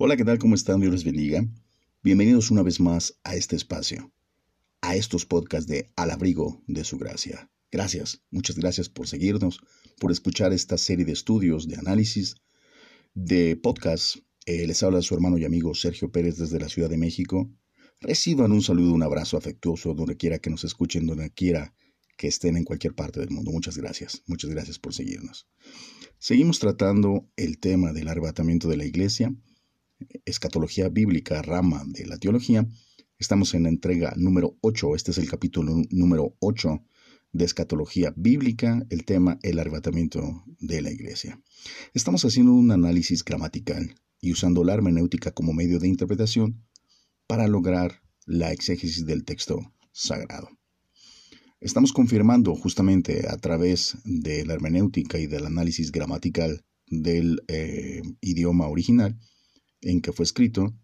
Hola, ¿qué tal? ¿Cómo están? Dios les bendiga. Bienvenidos una vez más a este espacio, a estos podcasts de Al abrigo de su gracia. Gracias, muchas gracias por seguirnos, por escuchar esta serie de estudios, de análisis, de podcasts. Eh, les habla su hermano y amigo Sergio Pérez desde la Ciudad de México. Reciban un saludo, un abrazo afectuoso donde quiera que nos escuchen, donde quiera que estén en cualquier parte del mundo. Muchas gracias, muchas gracias por seguirnos. Seguimos tratando el tema del arrebatamiento de la iglesia escatología bíblica, rama de la teología. Estamos en la entrega número 8, este es el capítulo número 8 de escatología bíblica, el tema el arrebatamiento de la iglesia. Estamos haciendo un análisis gramatical y usando la hermenéutica como medio de interpretación para lograr la exégesis del texto sagrado. Estamos confirmando justamente a través de la hermenéutica y del análisis gramatical del eh, idioma original en que fue escrito,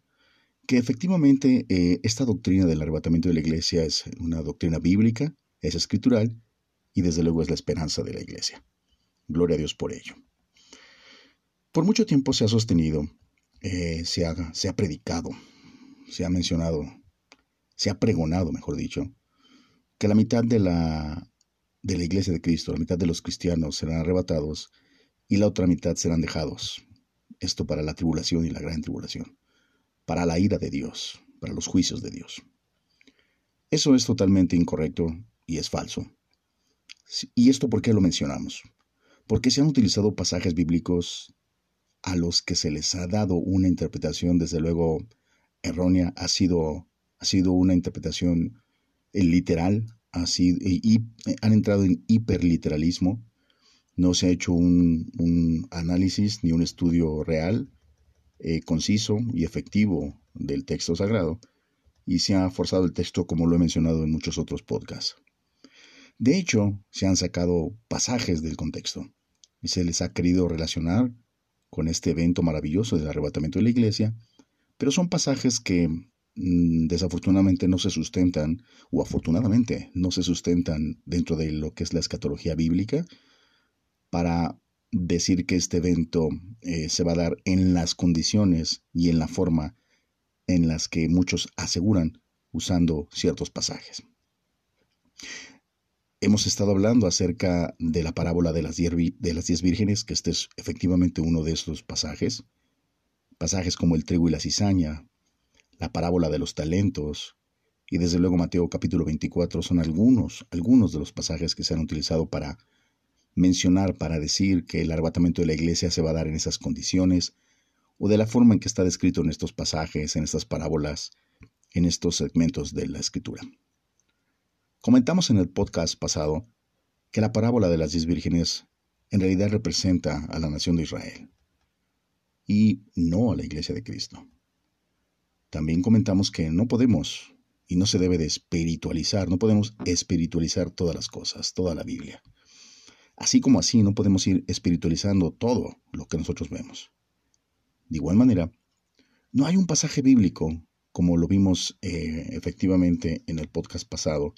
que efectivamente eh, esta doctrina del arrebatamiento de la iglesia es una doctrina bíblica, es escritural y desde luego es la esperanza de la iglesia. Gloria a Dios por ello. Por mucho tiempo se ha sostenido, eh, se, ha, se ha predicado, se ha mencionado, se ha pregonado, mejor dicho, que la mitad de la, de la iglesia de Cristo, la mitad de los cristianos serán arrebatados y la otra mitad serán dejados esto para la tribulación y la gran tribulación, para la ira de Dios, para los juicios de Dios. Eso es totalmente incorrecto y es falso. ¿Y esto por qué lo mencionamos? Porque se han utilizado pasajes bíblicos a los que se les ha dado una interpretación, desde luego, errónea, ha sido, ha sido una interpretación literal, ha y han entrado en hiperliteralismo, no se ha hecho un, análisis ni un estudio real, eh, conciso y efectivo del texto sagrado, y se ha forzado el texto como lo he mencionado en muchos otros podcasts. De hecho, se han sacado pasajes del contexto y se les ha querido relacionar con este evento maravilloso del arrebatamiento de la iglesia, pero son pasajes que mm, desafortunadamente no se sustentan, o afortunadamente no se sustentan dentro de lo que es la escatología bíblica, para decir que este evento eh, se va a dar en las condiciones y en la forma en las que muchos aseguran usando ciertos pasajes. Hemos estado hablando acerca de la parábola de las, diez, de las diez vírgenes, que este es efectivamente uno de estos pasajes. Pasajes como el trigo y la cizaña, la parábola de los talentos, y desde luego Mateo capítulo 24 son algunos, algunos de los pasajes que se han utilizado para mencionar para decir que el arrebatamiento de la iglesia se va a dar en esas condiciones, o de la forma en que está descrito en estos pasajes, en estas parábolas, en estos segmentos de la escritura. Comentamos en el podcast pasado que la parábola de las diez vírgenes en realidad representa a la nación de Israel y no a la iglesia de Cristo. También comentamos que no podemos y no se debe de espiritualizar, no podemos espiritualizar todas las cosas, toda la Biblia. Así como así no podemos ir espiritualizando todo lo que nosotros vemos. De igual manera, no hay un pasaje bíblico, como lo vimos eh, efectivamente en el podcast pasado,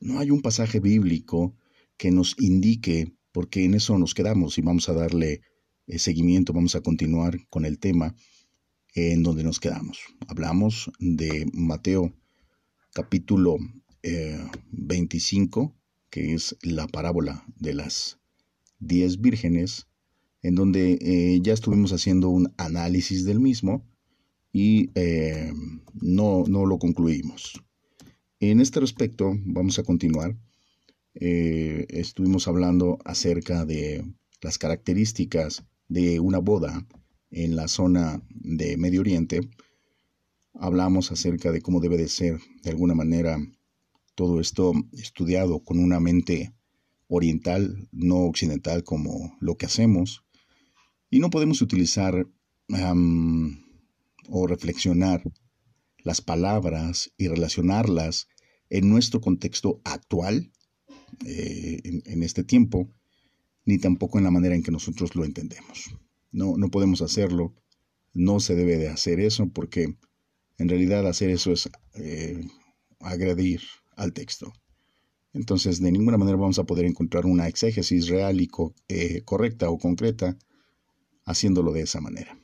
no hay un pasaje bíblico que nos indique, porque en eso nos quedamos y vamos a darle eh, seguimiento, vamos a continuar con el tema en donde nos quedamos. Hablamos de Mateo capítulo 25, eh, que es la parábola de las diez vírgenes, en donde eh, ya estuvimos haciendo un análisis del mismo y eh, no, no, lo concluimos. En este respecto, vamos a continuar. Eh, estuvimos hablando acerca de las características de una boda en la zona de Medio Oriente. Hablamos acerca de cómo debe de ser, de alguna manera, todo esto estudiado con una mente oriental, no occidental como lo que hacemos, y no podemos utilizar o reflexionar las palabras y relacionarlas en nuestro contexto actual, eh, en, este tiempo, ni tampoco en la manera en que nosotros lo entendemos. No, no podemos hacerlo, no se debe de hacer eso porque en realidad hacer eso es eh, agredir al texto. Entonces, de ninguna manera vamos a poder encontrar una exégesis real y eh, correcta o concreta haciéndolo de esa manera.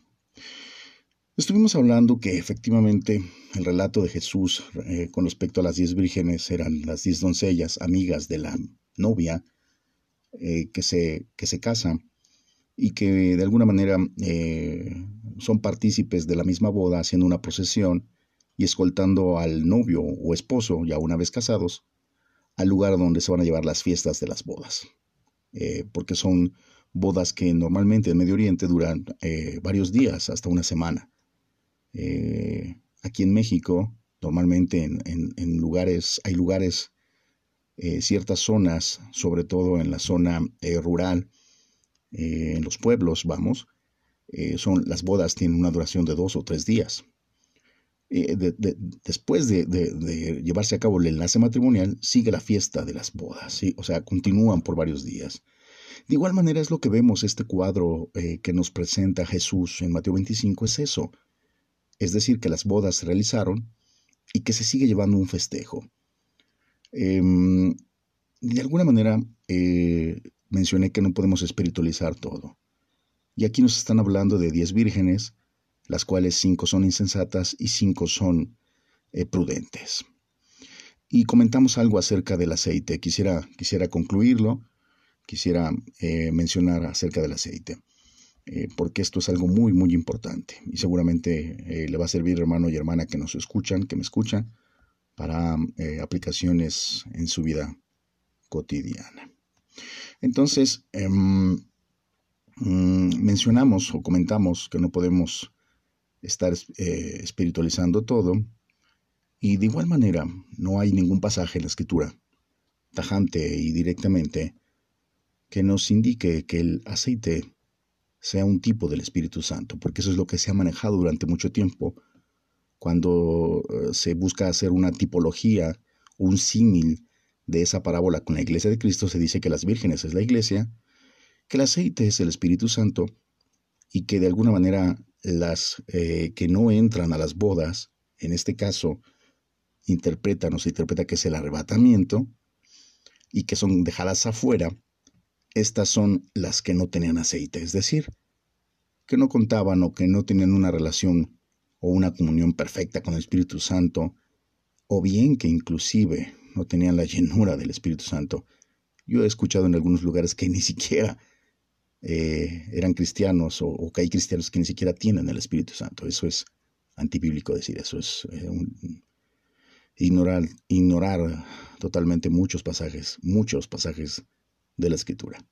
estuvimos hablando que efectivamente el relato de Jesús eh, con respecto a las diez vírgenes eran las diez doncellas, amigas de la novia, eh, que, se, que se casan y que de alguna manera son partícipes de la misma boda haciendo una procesión y escoltando al novio o esposo, ya una vez casados, al lugar donde se van a llevar las fiestas de las bodas. porque son bodas que normalmente en Medio Oriente duran varios días, hasta una semana. Eh, aquí en México, normalmente en, lugares, hay lugares, eh, ciertas zonas, sobre todo en la zona eh, rural, en los pueblos, vamos, son, las bodas tienen una duración de dos o tres días. Después de, llevarse a cabo el enlace matrimonial, sigue la fiesta de las bodas, o sea, continúan por varios días. De igual manera es lo que vemos, este cuadro que nos presenta Jesús en Mateo 25, es eso es decir, que las bodas se realizaron y que se sigue llevando un festejo. Em, de alguna manera eh, mencioné que no podemos espiritualizar todo. Y aquí nos están hablando de diez vírgenes, las cuales cinco son insensatas y cinco son eh, prudentes. Y comentamos algo acerca del aceite. Quisiera, quisiera concluirlo, quisiera eh, mencionar acerca del aceite. Eh, porque esto es algo muy, muy importante y seguramente le va a servir hermano y hermana que nos escuchan, que me escuchan, para aplicaciones en su vida cotidiana. Entonces, em, mm, mencionamos o comentamos que no podemos estar espiritualizando todo y de igual manera no hay ningún pasaje en la escritura tajante y directamente que nos indique que el aceite sea un tipo del Espíritu Santo, porque eso es lo que se ha manejado durante mucho tiempo. Cuando eh, se busca hacer una tipología, un símil de esa parábola con la iglesia de Cristo, se dice que las vírgenes es la iglesia, que el aceite es el Espíritu Santo y que de alguna manera las eh, que no entran a las bodas, en este caso, interpretan o se interpreta que es el arrebatamiento y que son dejadas afuera, estas son las que no tenían aceite, es decir, que no contaban o que no tenían una relación o una comunión perfecta con el Espíritu Santo, o bien que inclusive no tenían la llenura del Espíritu Santo. Yo he escuchado en algunos lugares que ni siquiera eh, eran cristianos o, que hay cristianos que ni siquiera tienen el Espíritu Santo. Eso es antibíblico decir eso, es eh, ignorar, ignorar totalmente muchos pasajes, muchos pasajes de la escritura.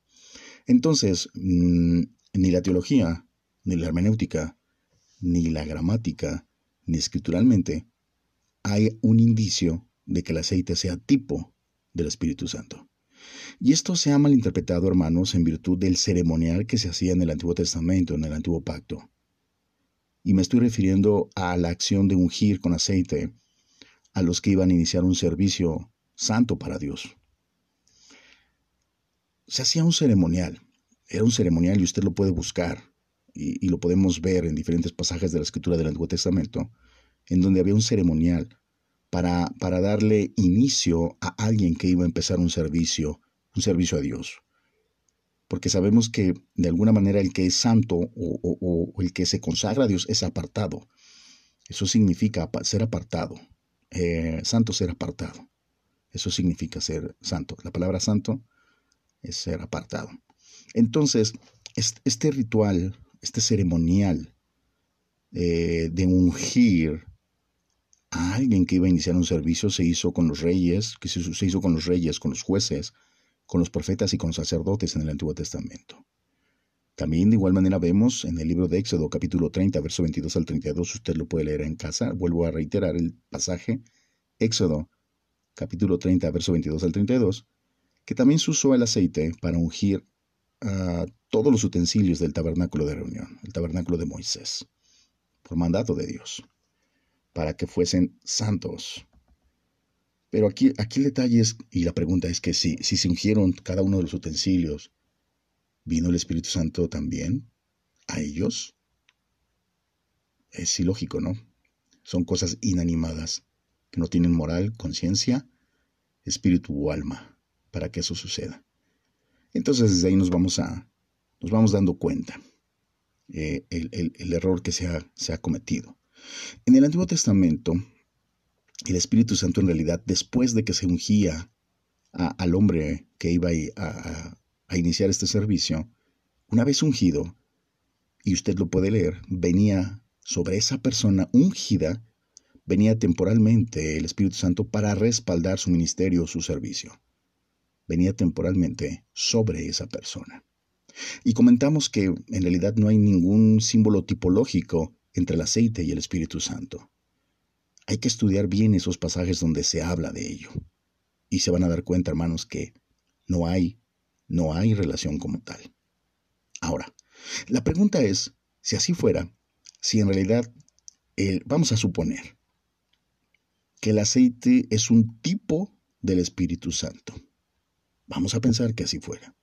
Entonces, mm, ni la teología, ni la hermenéutica, ni la gramática, ni escrituralmente, hay un indicio de que el aceite sea tipo del Espíritu Santo. Y esto se ha malinterpretado, hermanos, en virtud del ceremonial que se hacía en el Antiguo Testamento, en el Antiguo Pacto. Y me estoy refiriendo a la acción de ungir con aceite a los que iban a iniciar un servicio santo para Dios se hacía un ceremonial. Era un ceremonial y usted lo puede buscar y, lo podemos ver en diferentes pasajes de la escritura del Antiguo Testamento, en donde había un ceremonial para, para darle inicio a alguien que iba a empezar un servicio, un servicio a Dios. Porque sabemos que de alguna manera el que es santo o, el que se consagra a Dios es apartado. Eso significa ser apartado. Eh, santo ser apartado. Eso significa ser santo. La palabra santo es ser apartado. Entonces, este ritual, este ceremonial eh, de ungir alguien que iba a iniciar un servicio se hizo con los reyes, que se, hizo con los reyes, con los jueces, con los profetas y con los sacerdotes en el Antiguo Testamento. También de igual manera vemos en el libro de Éxodo capítulo 30, verso 22 al 32, usted lo puede leer en casa, vuelvo a reiterar el pasaje, Éxodo capítulo 30, verso 22 al 32, que también se usó el aceite para ungir a todos los utensilios del tabernáculo de reunión, el tabernáculo de Moisés, por mandato de Dios, para que fuesen santos. Pero aquí, aquí el detalle es, y la pregunta es que si, si se ungieron cada uno de los utensilios, ¿vino el Espíritu Santo también a ellos? Es ilógico, ¿no? Son cosas inanimadas, que no tienen moral, conciencia, espíritu o alma para que eso suceda. Entonces desde ahí nos vamos a nos vamos dando cuenta eh, el, error que se ha, se ha cometido. En el Antiguo Testamento, el Espíritu Santo en realidad, después de que se ungía al hombre que iba a, a, iniciar este servicio, una vez ungido, y usted lo puede leer, venía sobre esa persona ungida, venía temporalmente el Espíritu Santo para respaldar su ministerio o su servicio. Venía temporalmente sobre esa persona. Y comentamos que en realidad no hay ningún símbolo tipológico entre el aceite y el Espíritu Santo. Hay que estudiar bien esos pasajes donde se habla de ello. Y se van a dar cuenta, hermanos, que no hay, no hay relación como tal. Ahora, la pregunta es, si así fuera, si en realidad, vamos a suponer que el aceite es un tipo del Espíritu Santo. Vamos a pensar que así fuera.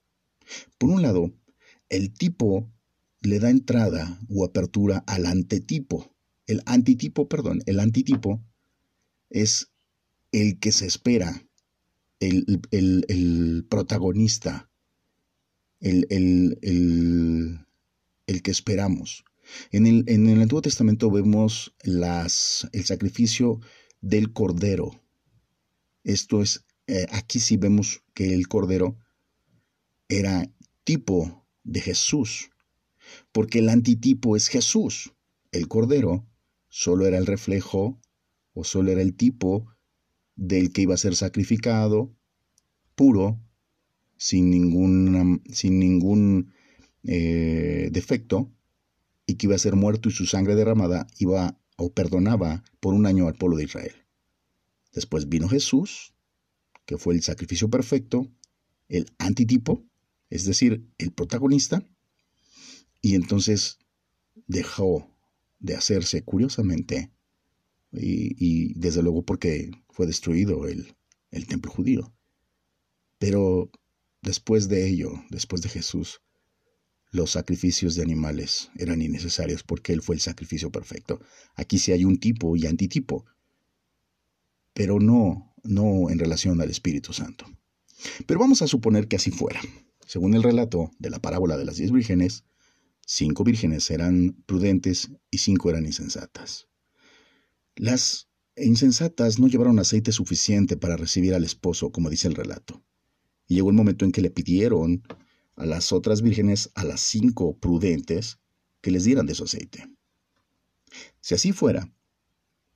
Por un lado, el tipo le da entrada o apertura al antetipo. El antitipo, perdón, el antitipo es el que se espera, el, protagonista, el, el, que esperamos. En el, en el, Antiguo Testamento vemos las, el sacrificio del cordero. Esto es, eh, aquí sí vemos que el cordero era tipo de Jesús, porque el antitipo es Jesús. El Cordero solo era el reflejo o solo era el tipo del que iba a ser sacrificado, puro, sin ningún, sin ningún eh, defecto, y que iba a ser muerto y su sangre derramada iba o perdonaba por un año al pueblo de Israel. Después vino Jesús, que fue el sacrificio perfecto, el antitipo, es decir, el protagonista, y entonces dejó de hacerse curiosamente, y, desde luego porque fue destruido el, el templo judío. Pero después de ello, después de Jesús, los sacrificios de animales eran innecesarios porque Él fue el sacrificio perfecto. Aquí sí hay un tipo y antitipo, pero no, no en relación al Espíritu Santo. Pero vamos a suponer que así fuera. Según el relato de la parábola de las diez vírgenes, cinco vírgenes eran prudentes y cinco eran insensatas. Las insensatas no llevaron aceite suficiente para recibir al esposo, como dice el relato. Y llegó el momento en que le pidieron a las otras vírgenes, a las cinco prudentes, que les dieran de su aceite. Si así fuera,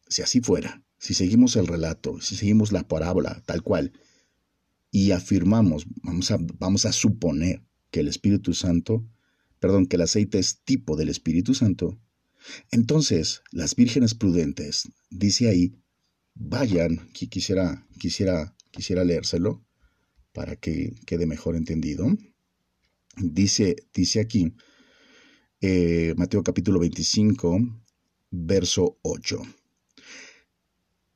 si así fuera, si seguimos el relato, si seguimos la parábola tal cual, y afirmamos, vamos a, vamos a suponer que el Espíritu Santo, perdón, que el aceite es tipo del Espíritu Santo, entonces las vírgenes prudentes, dice ahí, vayan, quisiera, quisiera, quisiera leérselo para que quede mejor entendido. Dice, dice aquí, eh, Mateo capítulo 25, verso 8.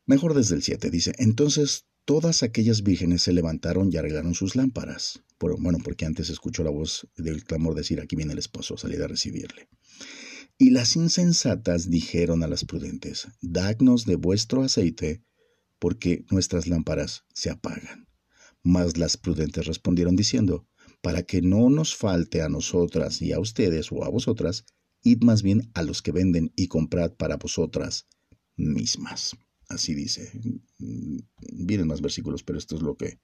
Mejor desde el 7, dice, entonces todas aquellas vírgenes se levantaron y arreglaron sus lámparas. bueno, porque antes escuchó la voz del clamor decir, aquí viene el esposo, salid a recibirle. Y las insensatas dijeron a las prudentes, dadnos de vuestro aceite, porque nuestras lámparas se apagan. Mas las prudentes respondieron diciendo, para que no nos falte a nosotras y a ustedes o a vosotras, id más bien a los que venden y comprad para vosotras mismas. Así dice. Mm, vienen más versículos, pero esto es lo que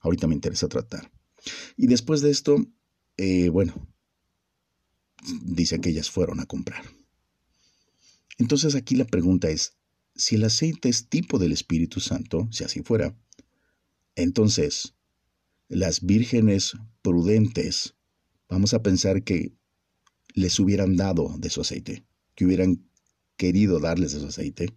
ahorita me interesa tratar. Y después de esto, eh, bueno, dice que ellas fueron a comprar. Entonces aquí la pregunta es, si el aceite es tipo del Espíritu Santo, si así fuera, entonces las vírgenes prudentes, vamos a pensar que les hubieran dado de su aceite, que hubieran querido darles de su aceite,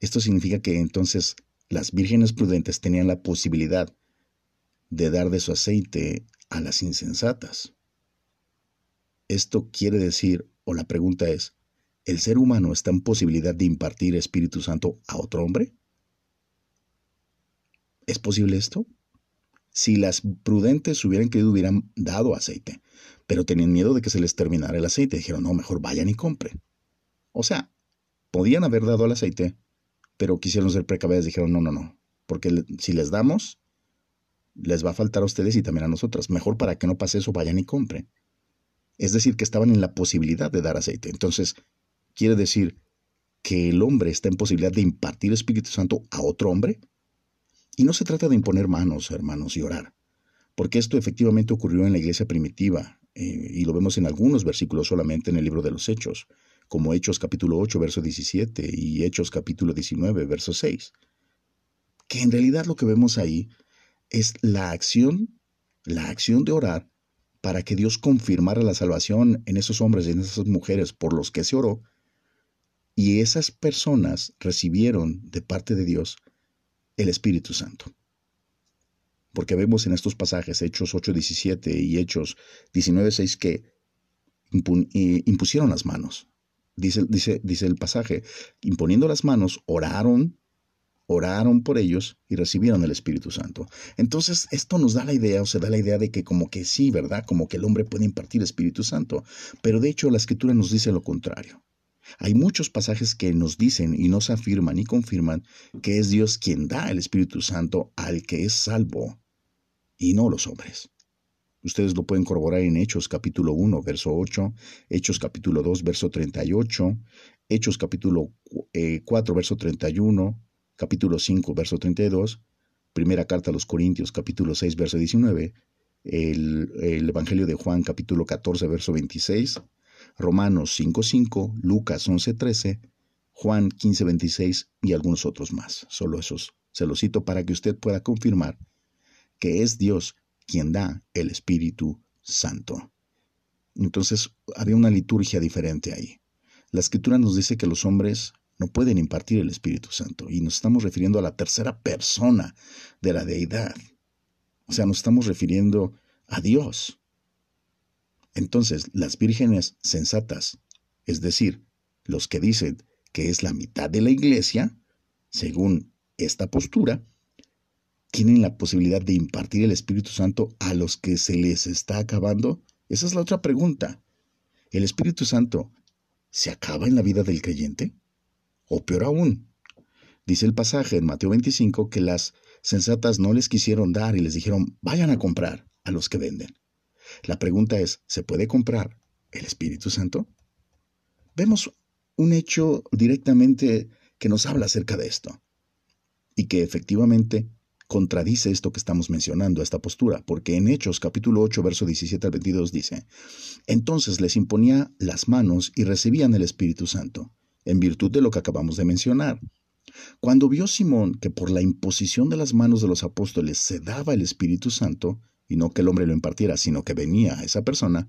esto significa que entonces las vírgenes prudentes tenían la posibilidad de dar de su aceite a las insensatas. Esto quiere decir, o la pregunta es, ¿el ser humano está en posibilidad de impartir Espíritu Santo a otro hombre? ¿Es posible esto? Si las prudentes hubieran querido, hubieran dado aceite, pero tenían miedo de que se les terminara el aceite. Dijeron, no, mejor vayan y compren. O sea, podían haber dado el aceite, pero quisieron ser precavidas, dijeron, no, no, no, porque si les damos, les va a faltar a ustedes y también a nosotras. Mejor para que no pase eso, vayan y compren. Es decir, que estaban en la posibilidad de dar aceite. Entonces, quiere decir que el hombre está en posibilidad de impartir Espíritu Santo a otro hombre. Y no se trata de imponer manos, hermanos, y orar, porque esto efectivamente ocurrió en la iglesia primitiva, eh, y lo vemos en algunos versículos solamente en el libro de los Hechos, como Hechos capítulo 8, verso 17, y Hechos capítulo 19, verso 6. Que en realidad lo que vemos ahí es la acción, la acción de orar para que Dios confirmara la salvación en esos hombres y en esas mujeres por los que se oró, y esas personas recibieron de parte de Dios el Espíritu Santo. Porque vemos en estos pasajes, Hechos 8.17 y Hechos 19.6, que eh, impusieron las manos. Dice, dice, dice el pasaje, imponiendo las manos, oraron oraron por ellos y recibieron el Espíritu Santo. Entonces, esto nos da la idea, o se da la idea de que como que sí, ¿verdad? Como que el hombre puede impartir Espíritu Santo. Pero de hecho, la Escritura nos dice lo contrario. Hay muchos pasajes que nos dicen y nos afirman y confirman que es Dios quien da el Espíritu Santo al que es salvo y no los hombres. Ustedes lo pueden corroborar en Hechos capítulo 1, verso 8, Hechos capítulo 2, verso 38, Hechos capítulo 4, eh, verso 31, capítulo 5, verso 32, primera carta a los Corintios, capítulo 6, verso 19, el, el Evangelio de Juan, capítulo 14, verso 26, Romanos 5, 5, Lucas 11, 13, Juan 15, 26 y algunos otros más. Solo esos se los cito para que usted pueda confirmar que es Dios quien da el Espíritu Santo. Entonces había una liturgia diferente ahí. La escritura nos dice que los hombres no pueden impartir el Espíritu Santo. Y nos estamos refiriendo a la tercera persona de la deidad. O sea, nos estamos refiriendo a Dios. Entonces, las vírgenes sensatas, es decir, los que dicen que es la mitad de la iglesia, según esta postura, tienen la posibilidad de impartir el Espíritu Santo a los que se les está acabando? Esa es la otra pregunta. ¿El Espíritu Santo se acaba en la vida del creyente? O peor aún, dice el pasaje en Mateo 25 que las sensatas no les quisieron dar y les dijeron, vayan a comprar a los que venden. La pregunta es, ¿se puede comprar el Espíritu Santo? Vemos un hecho directamente que nos habla acerca de esto y que efectivamente contradice esto que estamos mencionando, esta postura, porque en Hechos capítulo 8, verso 17 al 22 dice, entonces les imponía las manos y recibían el Espíritu Santo en virtud de lo que acabamos de mencionar. Cuando vio Simón que por la imposición de las manos de los apóstoles se daba el Espíritu Santo, y no que el hombre lo impartiera, sino que venía a esa persona,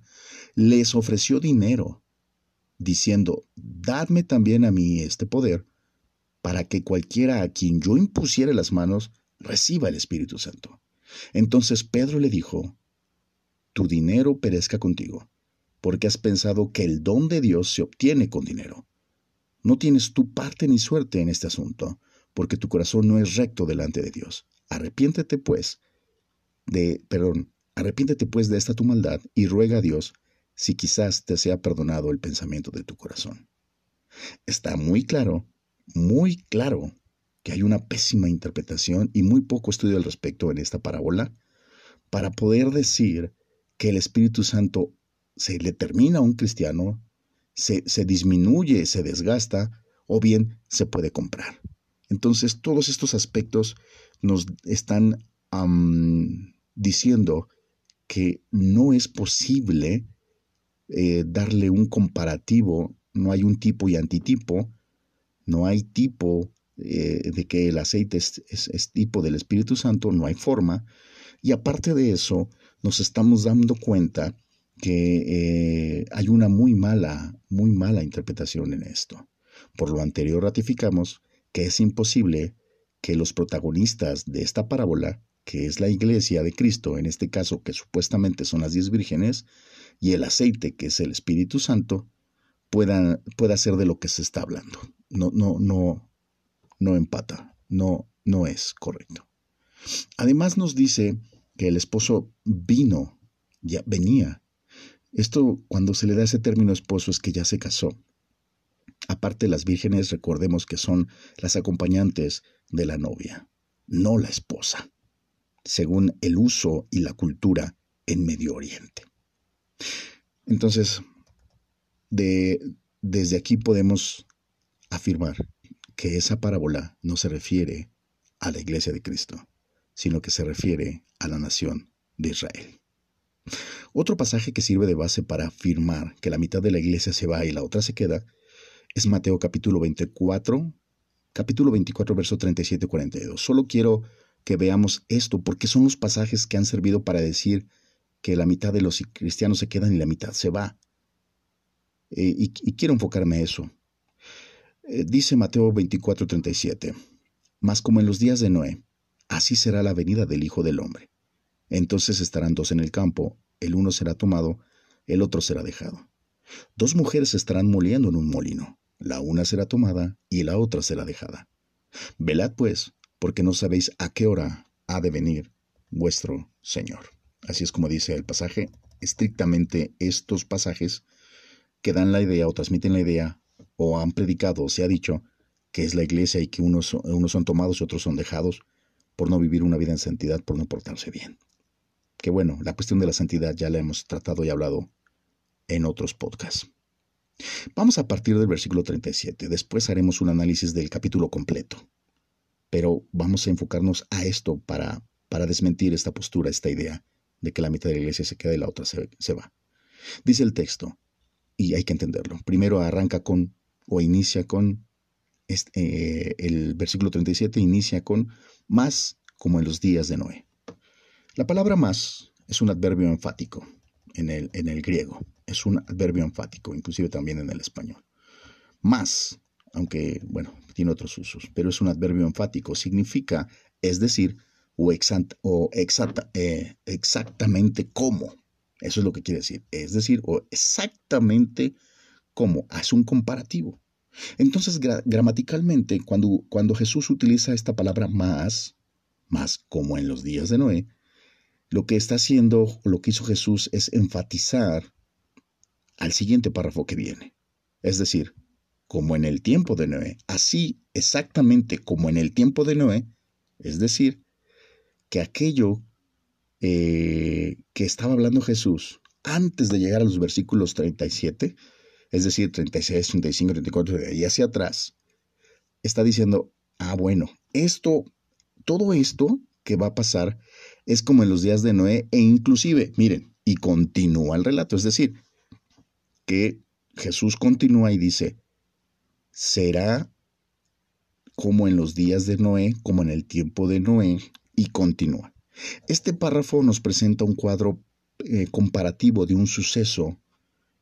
les ofreció dinero, diciendo, Dadme también a mí este poder, para que cualquiera a quien yo impusiere las manos reciba el Espíritu Santo. Entonces Pedro le dijo, Tu dinero perezca contigo, porque has pensado que el don de Dios se obtiene con dinero. No tienes tu parte ni suerte en este asunto, porque tu corazón no es recto delante de Dios. Arrepiéntete pues de, perdón, arrepiéntete pues de esta tu maldad y ruega a Dios si quizás te sea perdonado el pensamiento de tu corazón. Está muy claro, muy claro que hay una pésima interpretación y muy poco estudio al respecto en esta parábola para poder decir que el Espíritu Santo se le termina a un cristiano se, disminuye, se desgasta o bien se puede comprar. Entonces todos estos aspectos nos están diciendo que no es posible eh, darle un comparativo, no hay un tipo y antitipo, no hay tipo eh, de que el aceite es, tipo del Espíritu Santo, no hay forma, y aparte de eso, nos estamos dando cuenta que eh, hay una muy mala, muy mala interpretación en esto. Por lo anterior ratificamos que es imposible que los protagonistas de esta parábola, que es la iglesia de Cristo, en este caso que supuestamente son las diez vírgenes, y el aceite, que es el Espíritu Santo, pueda, pueda ser de lo que se está hablando. No, no, no, no empata, no, no es correcto. Además nos dice que el esposo vino, ya venía, esto, cuando se le da ese término esposo, es que ya se casó. Aparte, las vírgenes, recordemos que son las acompañantes de la novia, no la esposa, según el uso y la cultura en Medio Oriente. Entonces, de, desde aquí podemos afirmar que esa parábola no se refiere a la iglesia de Cristo, sino que se refiere a la nación de Israel. Otro pasaje que sirve de base para afirmar que la mitad de la iglesia se va y la otra se queda es Mateo capítulo 24, capítulo 24, verso 37 y 42. Solo quiero que veamos esto porque son los pasajes que han servido para decir que la mitad de los cristianos se quedan y la mitad se va. Eh, y, quiero enfocarme en eso. Eh, dice Mateo 24, 37, Mas como en los días de Noé, así será la venida del Hijo del Hombre. Entonces estarán dos en el campo, el uno será tomado, el otro será dejado. Dos mujeres estarán moliendo en un molino, la una será tomada y la otra será dejada. Velad pues, porque no sabéis a qué hora ha de venir vuestro Señor. Así es como dice el pasaje. Estrictamente estos pasajes que dan la idea o transmiten la idea o han predicado o se ha dicho que es la iglesia y que unos, unos son tomados y otros son dejados por no vivir una vida en santidad, por no portarse bien. Que bueno, la cuestión de la santidad ya la hemos tratado y hablado en otros podcasts. Vamos a partir del versículo 37, después haremos un análisis del capítulo completo, pero vamos a enfocarnos a esto para, para desmentir esta postura, esta idea de que la mitad de la iglesia se queda y la otra se, va. Dice el texto, y hay que entenderlo, primero arranca con, o inicia con, este, el versículo 37 inicia con, más como en los días de Noé. La palabra más es un adverbio enfático en el, en el griego, es un adverbio enfático, inclusive también en el español. Más, aunque, bueno, tiene otros usos, pero es un adverbio enfático, significa, es decir, o, o exacta, eh, exactamente cómo. Eso es lo que quiere decir. Es decir, o exactamente cómo. Hace un comparativo. Entonces, gramaticalmente, cuando, cuando Jesús utiliza esta palabra más, más como en los días de Noé, lo que está haciendo, lo que hizo Jesús es enfatizar al siguiente párrafo que viene. Es decir, como en el tiempo de Noé, así exactamente como en el tiempo de Noé, es decir, que aquello eh, que estaba hablando Jesús antes de llegar a los versículos 37, es decir, 36, 35, 34 y hacia atrás, está diciendo, ah, bueno, esto, todo esto que va a pasar es como en los días de Noé e inclusive, miren, y continúa el relato, es decir, que Jesús continúa y dice, será como en los días de Noé, como en el tiempo de Noé, y continúa. Este párrafo nos presenta un cuadro eh, comparativo de un suceso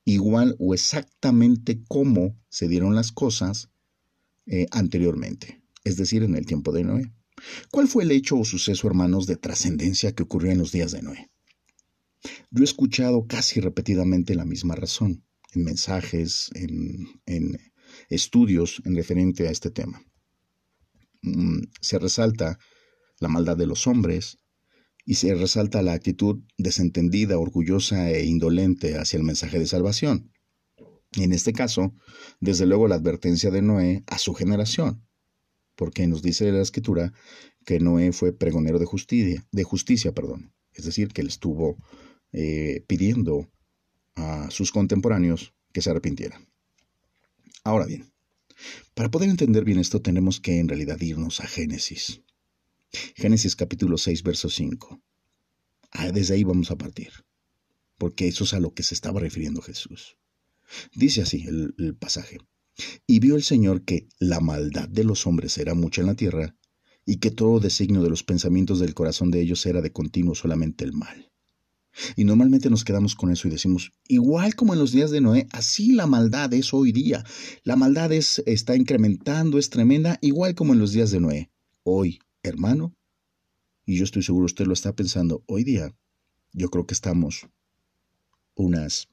igual o exactamente como se dieron las cosas eh, anteriormente, es decir, en el tiempo de Noé. ¿Cuál fue el hecho o suceso, hermanos, de trascendencia que ocurrió en los días de Noé? Yo he escuchado casi repetidamente la misma razón en mensajes, en, en estudios en referente a este tema. Mm, se resalta la maldad de los hombres, y se resalta la actitud desentendida, orgullosa e indolente hacia el mensaje de salvación. En este caso, desde luego la advertencia de Noé a su generación, porque nos dice la escritura que Noé fue pregonero de justicia, de justicia, perdón, es decir, que él estuvo eh, pidiendo a sus contemporáneos que se arrepintieran. Ahora bien, para poder entender bien esto tenemos que en realidad irnos a Génesis. Génesis capítulo 6, verso 5. Ah, desde ahí vamos a partir, porque eso es a lo que se estaba refiriendo Jesús. Dice así el, pasaje. Y vio el Señor que la maldad de los hombres era mucha en la tierra, y que todo designio de los pensamientos del corazón de ellos era de continuo solamente el mal. Y normalmente nos quedamos con eso y decimos, igual como en los días de Noé, así la maldad es hoy día. La maldad es, está incrementando, es tremenda, igual como en los días de Noé. Hoy, hermano, y yo estoy seguro usted lo está pensando hoy día, yo creo que estamos unas,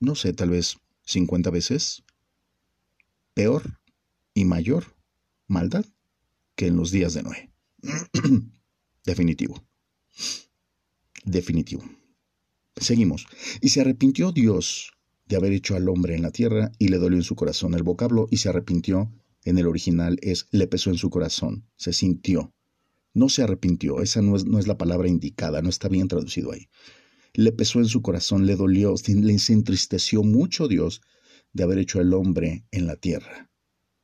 no sé, tal vez 50 veces peor y mayor maldad que en los días de Noé. Definitivo. Definitivo. Seguimos. Y se arrepintió Dios de haber hecho al hombre en la tierra y le dolió en su corazón el vocablo y se arrepintió en el original es le pesó en su corazón, se sintió. No se arrepintió, esa no es, no es la palabra indicada, no está bien traducido ahí. le pesó en su corazón, le dolió, le entristeció mucho Dios de haber hecho al hombre en la tierra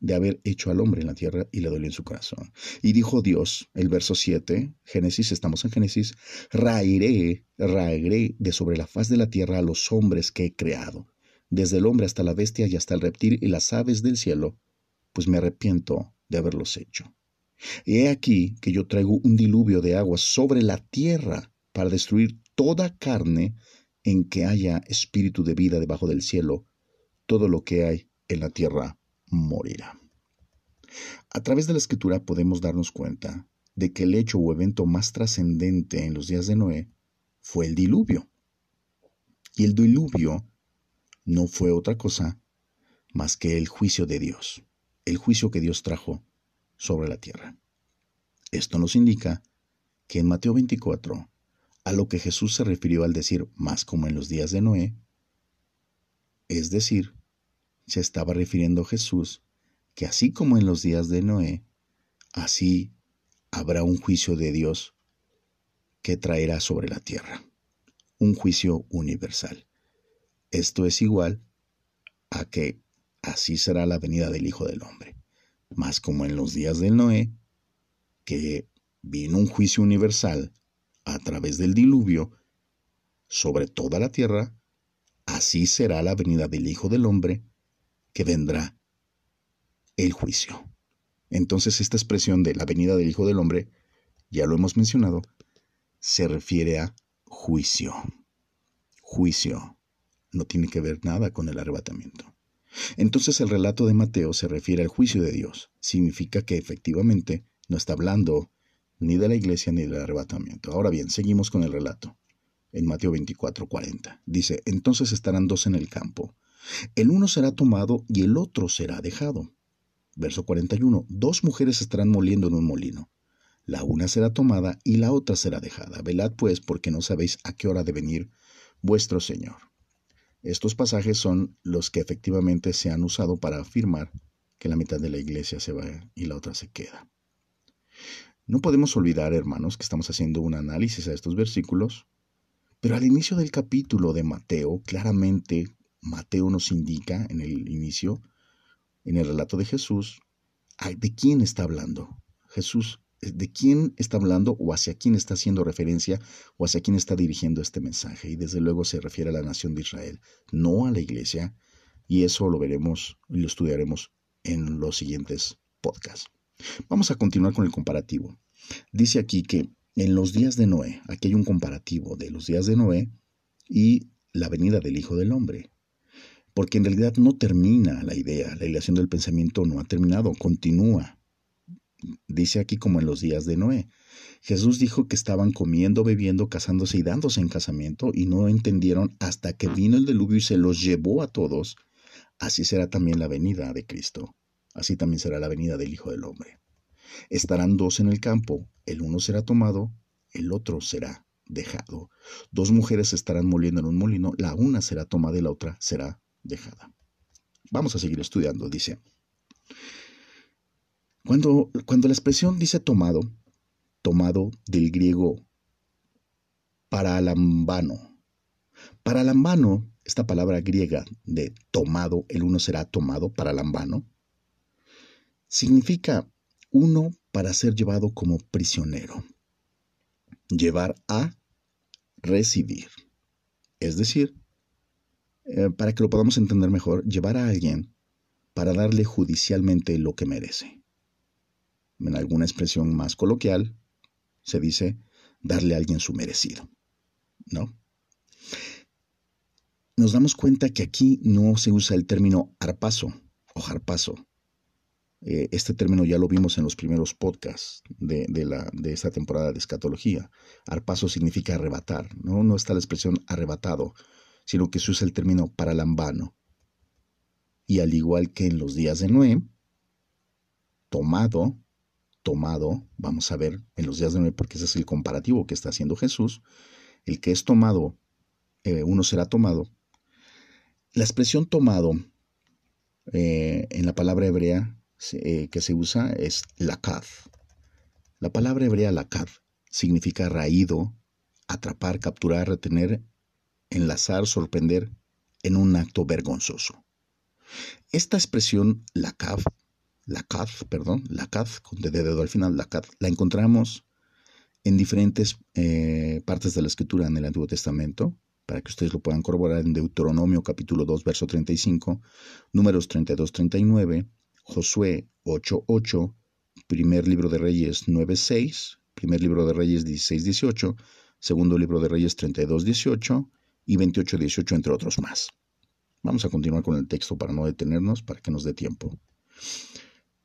de haber hecho al hombre en la tierra y le dolió en su corazón. Y dijo Dios, el verso 7, Génesis, estamos en Génesis, raeré, raeré de sobre la faz de la tierra a los hombres que he creado, desde el hombre hasta la bestia y hasta el reptil y las aves del cielo, pues me arrepiento de haberlos hecho. He aquí que yo traigo un diluvio de agua sobre la tierra para destruir toda carne en que haya espíritu de vida debajo del cielo, todo lo que hay en la tierra morirá. A través de la escritura podemos darnos cuenta de que el hecho o evento más trascendente en los días de Noé fue el diluvio. Y el diluvio no fue otra cosa más que el juicio de Dios, el juicio que Dios trajo sobre la tierra. Esto nos indica que en Mateo 24, a lo que Jesús se refirió al decir más como en los días de Noé, es decir, se estaba refiriendo Jesús que así como en los días de Noé, así habrá un juicio de Dios que traerá sobre la tierra, un juicio universal. Esto es igual a que así será la venida del Hijo del Hombre, más como en los días de Noé, que vino un juicio universal a través del diluvio sobre toda la tierra, así será la venida del Hijo del Hombre, que vendrá el juicio. Entonces esta expresión de la venida del Hijo del Hombre, ya lo hemos mencionado, se refiere a juicio. Juicio. No tiene que ver nada con el arrebatamiento. Entonces el relato de Mateo se refiere al juicio de Dios. Significa que efectivamente no está hablando ni de la iglesia ni del arrebatamiento. Ahora bien, seguimos con el relato. En Mateo 24, 40. Dice, entonces estarán dos en el campo el uno será tomado y el otro será dejado. Verso 41. Dos mujeres estarán moliendo en un molino. La una será tomada y la otra será dejada. Velad pues, porque no sabéis a qué hora de venir vuestro Señor. Estos pasajes son los que efectivamente se han usado para afirmar que la mitad de la iglesia se va y la otra se queda. No podemos olvidar, hermanos, que estamos haciendo un análisis a estos versículos, pero al inicio del capítulo de Mateo claramente Mateo nos indica en el inicio, en el relato de Jesús, de quién está hablando. Jesús, de quién está hablando o hacia quién está haciendo referencia o hacia quién está dirigiendo este mensaje. Y desde luego se refiere a la nación de Israel, no a la iglesia. Y eso lo veremos y lo estudiaremos en los siguientes podcasts. Vamos a continuar con el comparativo. Dice aquí que en los días de Noé, aquí hay un comparativo de los días de Noé y la venida del Hijo del Hombre porque en realidad no termina la idea, la ilación del pensamiento no ha terminado, continúa. Dice aquí como en los días de Noé. Jesús dijo que estaban comiendo, bebiendo, casándose y dándose en casamiento y no entendieron hasta que vino el diluvio y se los llevó a todos. Así será también la venida de Cristo. Así también será la venida del Hijo del Hombre. Estarán dos en el campo, el uno será tomado, el otro será dejado. Dos mujeres estarán moliendo en un molino, la una será tomada y la otra será dejada. Vamos a seguir estudiando, dice. Cuando, cuando la expresión dice tomado, tomado del griego paralambano. Paralambano, esta palabra griega de tomado, el uno será tomado, paralambano, significa uno para ser llevado como prisionero. Llevar a recibir. Es decir, eh, para que lo podamos entender mejor, llevar a alguien para darle judicialmente lo que merece. En alguna expresión más coloquial, se dice darle a alguien su merecido. ¿No? Nos damos cuenta que aquí no se usa el término arpazo o jarpazo. Eh, este término ya lo vimos en los primeros podcasts de, la, de esta temporada de escatología. Arpazo significa arrebatar, ¿no? No está la expresión arrebatado sino que se usa el término paralambano. Y al igual que en los días de Noé, tomado, tomado, vamos a ver en los días de Noé, porque ese es el comparativo que está haciendo Jesús, el que es tomado, eh, uno será tomado. La expresión tomado eh, en la palabra hebrea eh, que se usa es lakad. La palabra hebrea lakad significa raído, atrapar, capturar, retener enlazar, sorprender en un acto vergonzoso. Esta expresión, la CAF, la CAF, perdón, la CAF, con de dedo al final, la CAF, la encontramos en diferentes eh, partes de la escritura en el Antiguo Testamento, para que ustedes lo puedan corroborar en Deuteronomio capítulo 2, verso 35, números 32, 39, Josué 8, 8, primer libro de Reyes 9, 6, primer libro de Reyes 16, 18, segundo libro de Reyes 32, 18 y 28, 18, entre otros más. Vamos a continuar con el texto para no detenernos, para que nos dé tiempo.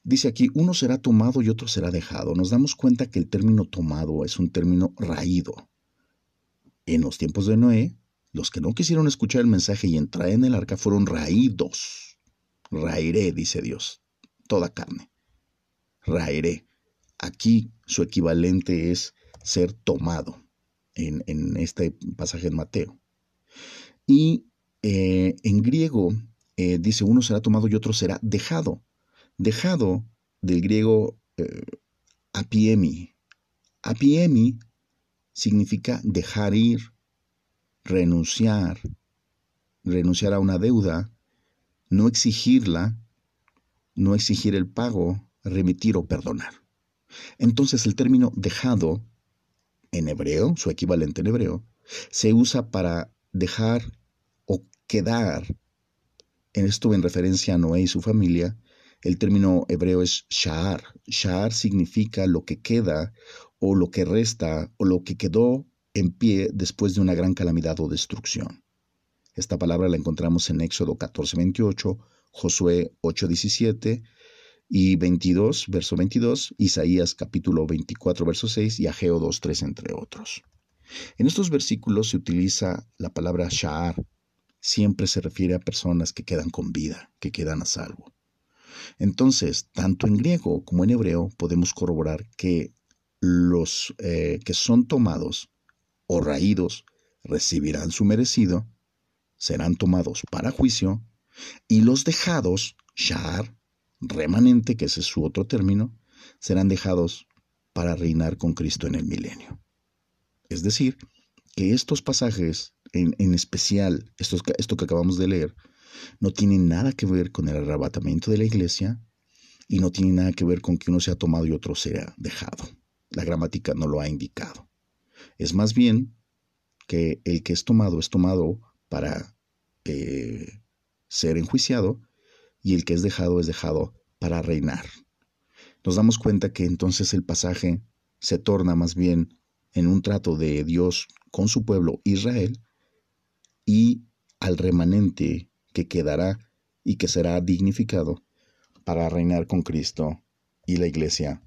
Dice aquí, uno será tomado y otro será dejado. Nos damos cuenta que el término tomado es un término raído. En los tiempos de Noé, los que no quisieron escuchar el mensaje y entrar en el arca fueron raídos. Rairé, dice Dios, toda carne. Rairé. Aquí su equivalente es ser tomado en, en este pasaje en Mateo. Y eh, en griego eh, dice uno será tomado y otro será dejado. Dejado del griego eh, apiemi. Apiemi significa dejar ir, renunciar, renunciar a una deuda, no exigirla, no exigir el pago, remitir o perdonar. Entonces el término dejado en hebreo, su equivalente en hebreo, se usa para dejar quedar. En esto en referencia a Noé y su familia, el término hebreo es sha'ar. Sha'ar significa lo que queda o lo que resta o lo que quedó en pie después de una gran calamidad o destrucción. Esta palabra la encontramos en Éxodo 14, 28, Josué 8, 17 y 22, verso 22, Isaías capítulo 24, verso 6 y Ageo 2, 3, entre otros. En estos versículos se utiliza la palabra sha'ar siempre se refiere a personas que quedan con vida, que quedan a salvo. Entonces, tanto en griego como en hebreo podemos corroborar que los eh, que son tomados o raídos recibirán su merecido, serán tomados para juicio, y los dejados, shar, remanente, que ese es su otro término, serán dejados para reinar con Cristo en el milenio. Es decir, que estos pasajes en, especial esto, esto que acabamos de leer, no tiene nada que ver con el arrebatamiento de la iglesia y no tiene nada que ver con que uno sea tomado y otro sea dejado. La gramática no lo ha indicado. Es más bien que el que es tomado es tomado para eh, ser enjuiciado y el que es dejado es dejado para reinar. Nos damos cuenta que entonces el pasaje se torna más bien en un trato de Dios con su pueblo Israel y al remanente que quedará y que será dignificado para reinar con Cristo y la iglesia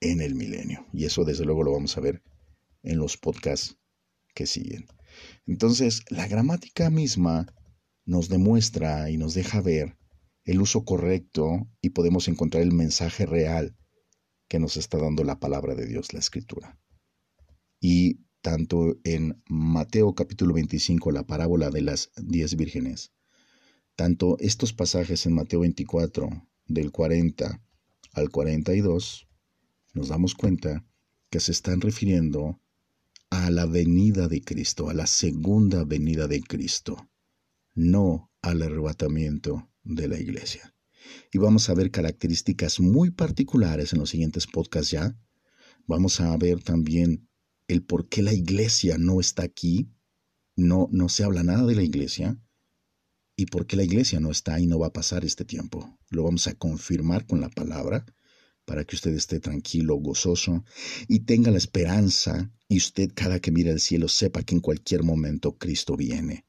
en el milenio. Y eso desde luego lo vamos a ver en los podcasts que siguen. Entonces, la gramática misma nos demuestra y nos deja ver el uso correcto y podemos encontrar el mensaje real que nos está dando la palabra de Dios, la escritura. Y tanto en Mateo capítulo 25, la parábola de las diez vírgenes, tanto estos pasajes en Mateo 24, del 40 al 42, nos damos cuenta que se están refiriendo a la venida de Cristo, a la segunda venida de Cristo, no al arrebatamiento de la iglesia. Y vamos a ver características muy particulares en los siguientes podcasts ya. Vamos a ver también el por qué la iglesia no está aquí, no, no se habla nada de la iglesia, y por qué la iglesia no está y no va a pasar este tiempo. Lo vamos a confirmar con la palabra para que usted esté tranquilo, gozoso y tenga la esperanza y usted cada que mire al cielo sepa que en cualquier momento Cristo viene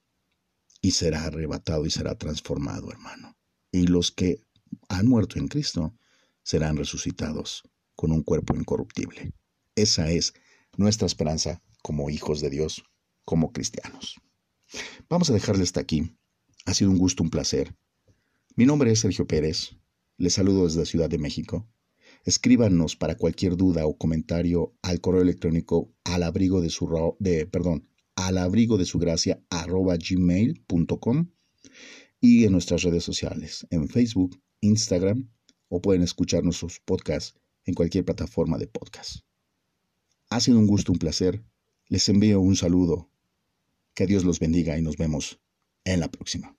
y será arrebatado y será transformado, hermano. Y los que han muerto en Cristo serán resucitados con un cuerpo incorruptible. Esa es nuestra esperanza como hijos de Dios, como cristianos. Vamos a dejarle hasta aquí. Ha sido un gusto, un placer. Mi nombre es Sergio Pérez. Les saludo desde Ciudad de México. Escríbanos para cualquier duda o comentario al correo electrónico al abrigo de su de, perdón, al abrigo de su gracia y en nuestras redes sociales, en Facebook, Instagram o pueden escuchar nuestros podcasts en cualquier plataforma de podcast. Ha sido un gusto, un placer. Les envío un saludo Que Dios los bendiga y nos vemos en la próxima.